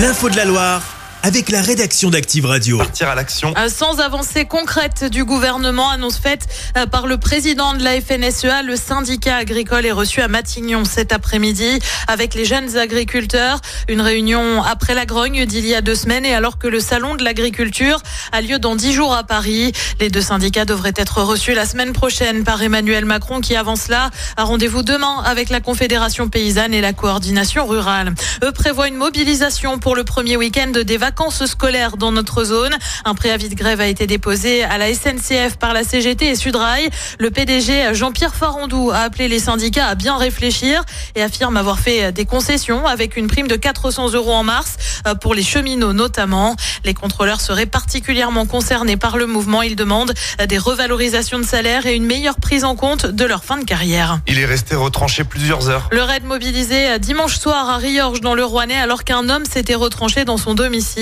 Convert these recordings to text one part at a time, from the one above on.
L'info de la Loire avec la rédaction d'Active Radio. Partir à l'action. Euh, Sans avancée concrète du gouvernement, annonce faite euh, par le président de la FNSEA, le syndicat agricole est reçu à Matignon cet après-midi avec les jeunes agriculteurs. Une réunion après la grogne d'il y a deux semaines et alors que le salon de l'agriculture a lieu dans dix jours à Paris. Les deux syndicats devraient être reçus la semaine prochaine par Emmanuel Macron qui avance là. À rendez-vous demain avec la Confédération paysanne et la coordination rurale. Eux prévoient une mobilisation pour le premier week-end des vacances scolaires dans notre zone. Un préavis de grève a été déposé à la SNCF par la CGT et Sudrail. Le PDG Jean-Pierre Farandou a appelé les syndicats à bien réfléchir et affirme avoir fait des concessions avec une prime de 400 euros en mars euh, pour les cheminots notamment. Les contrôleurs seraient particulièrement concernés par le mouvement. Ils demandent des revalorisations de salaire et une meilleure prise en compte de leur fin de carrière. Il est resté retranché plusieurs heures. Le raid mobilisé dimanche soir à Riorges dans le Rouennais alors qu'un homme s'était retranché dans son domicile.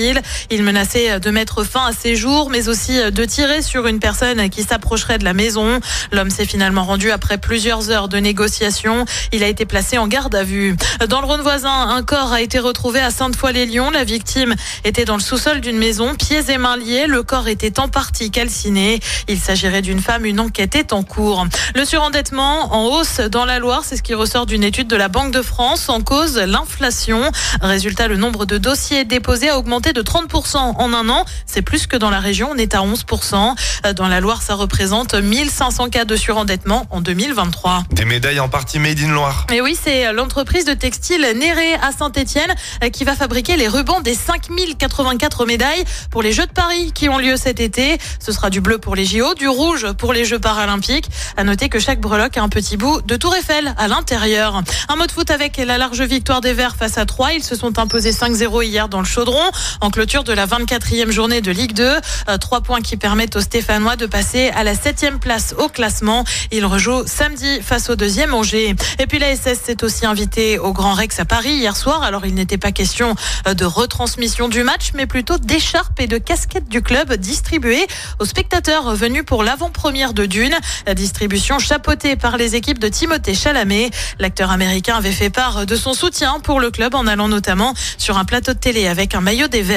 Il menaçait de mettre fin à ses jours, mais aussi de tirer sur une personne qui s'approcherait de la maison. L'homme s'est finalement rendu après plusieurs heures de négociations. Il a été placé en garde à vue. Dans le Rhône voisin, un corps a été retrouvé à Sainte-Foy-les-Lyons. La victime était dans le sous-sol d'une maison, pieds et mains liés. Le corps était en partie calciné. Il s'agirait d'une femme. Une enquête est en cours. Le surendettement en hausse dans la Loire, c'est ce qui ressort d'une étude de la Banque de France. En cause, l'inflation. Résultat, le nombre de dossiers déposés a augmenté de 30% en un an. C'est plus que dans la région, on est à 11%. Dans la Loire, ça représente 1500 cas de surendettement en 2023. Des médailles en partie made in Loire. Et oui, c'est l'entreprise de textile Néré à Saint-Etienne qui va fabriquer les rubans des 5084 médailles pour les Jeux de Paris qui ont lieu cet été. Ce sera du bleu pour les JO, du rouge pour les Jeux paralympiques. À noter que chaque breloque a un petit bout de Tour Eiffel à l'intérieur. Un mot de foot avec la large victoire des Verts face à 3. Ils se sont imposés 5-0 hier dans le chaudron en clôture de la 24e journée de Ligue 2. Euh, trois points qui permettent aux Stéphanois de passer à la septième place au classement. Ils rejouent samedi face au deuxième Angers. Et puis la SS s'est aussi invitée au Grand Rex à Paris hier soir. Alors il n'était pas question euh, de retransmission du match, mais plutôt d'écharpes et de casquettes du club distribuées aux spectateurs venus pour l'avant-première de Dune. La distribution chapeautée par les équipes de Timothée Chalamet. L'acteur américain avait fait part de son soutien pour le club en allant notamment sur un plateau de télé avec un maillot des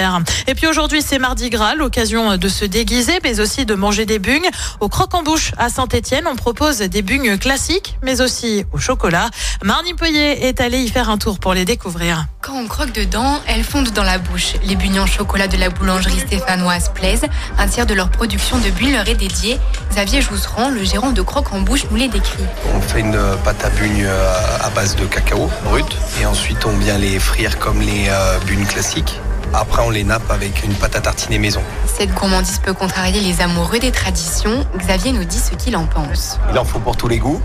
et puis aujourd'hui, c'est Mardi Gras, l'occasion de se déguiser, mais aussi de manger des bugnes. Au croque-en-bouche à Saint-Etienne, on propose des bugnes classiques, mais aussi au chocolat. Marnie Peuillet est allée y faire un tour pour les découvrir. Quand on croque dedans, elles fondent dans la bouche. Les bugnes en chocolat de la boulangerie stéphanoise plaisent. Un tiers de leur production de bulles leur est dédié. Xavier Jousserand, le gérant de croque-en-bouche, nous les décrit. On fait une pâte à bugnes à base de cacao brut et ensuite on vient les frire comme les euh, bugnes classiques. Après, on les nappe avec une pâte à tartiner maison. Cette gourmandise peut contrarier les amoureux des traditions. Xavier nous dit ce qu'il en pense. Il en faut pour tous les goûts.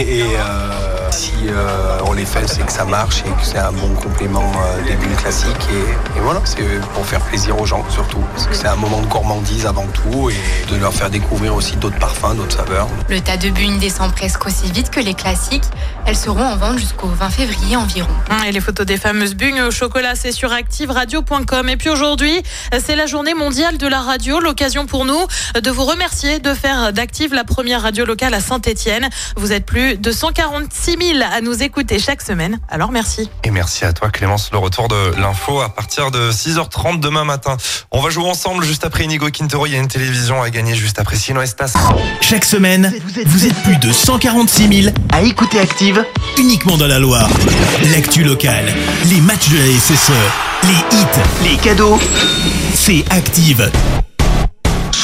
Et euh, si euh, on les fait, c'est que ça marche et que c'est un bon complément euh, des bulles classiques. Et, et voilà, c'est pour faire plaisir aux gens surtout. Parce que c'est un moment de gourmandise avant tout et de leur faire découvrir aussi d'autres parfums, d'autres saveurs. Le tas de bugnes descend presque aussi vite que les classiques. Elles seront en vente jusqu'au 20 février environ. Et les photos des fameuses bugnes au chocolat, c'est sur Active Radio. Et puis aujourd'hui, c'est la journée mondiale de la radio. L'occasion pour nous de vous remercier de faire d'Active la première radio locale à Saint-Etienne. Vous êtes plus de 146 000 à nous écouter chaque semaine. Alors merci. Et merci à toi Clémence. Le retour de l'info à partir de 6h30 demain matin. On va jouer ensemble juste après Inigo Quintero. Il y a une télévision à gagner juste après Sino Estas. Chaque semaine, vous êtes plus de 146 000 à écouter Active uniquement dans la Loire. L'actu locale, les matchs de la SSE, les hits, les cadeaux, c'est Active.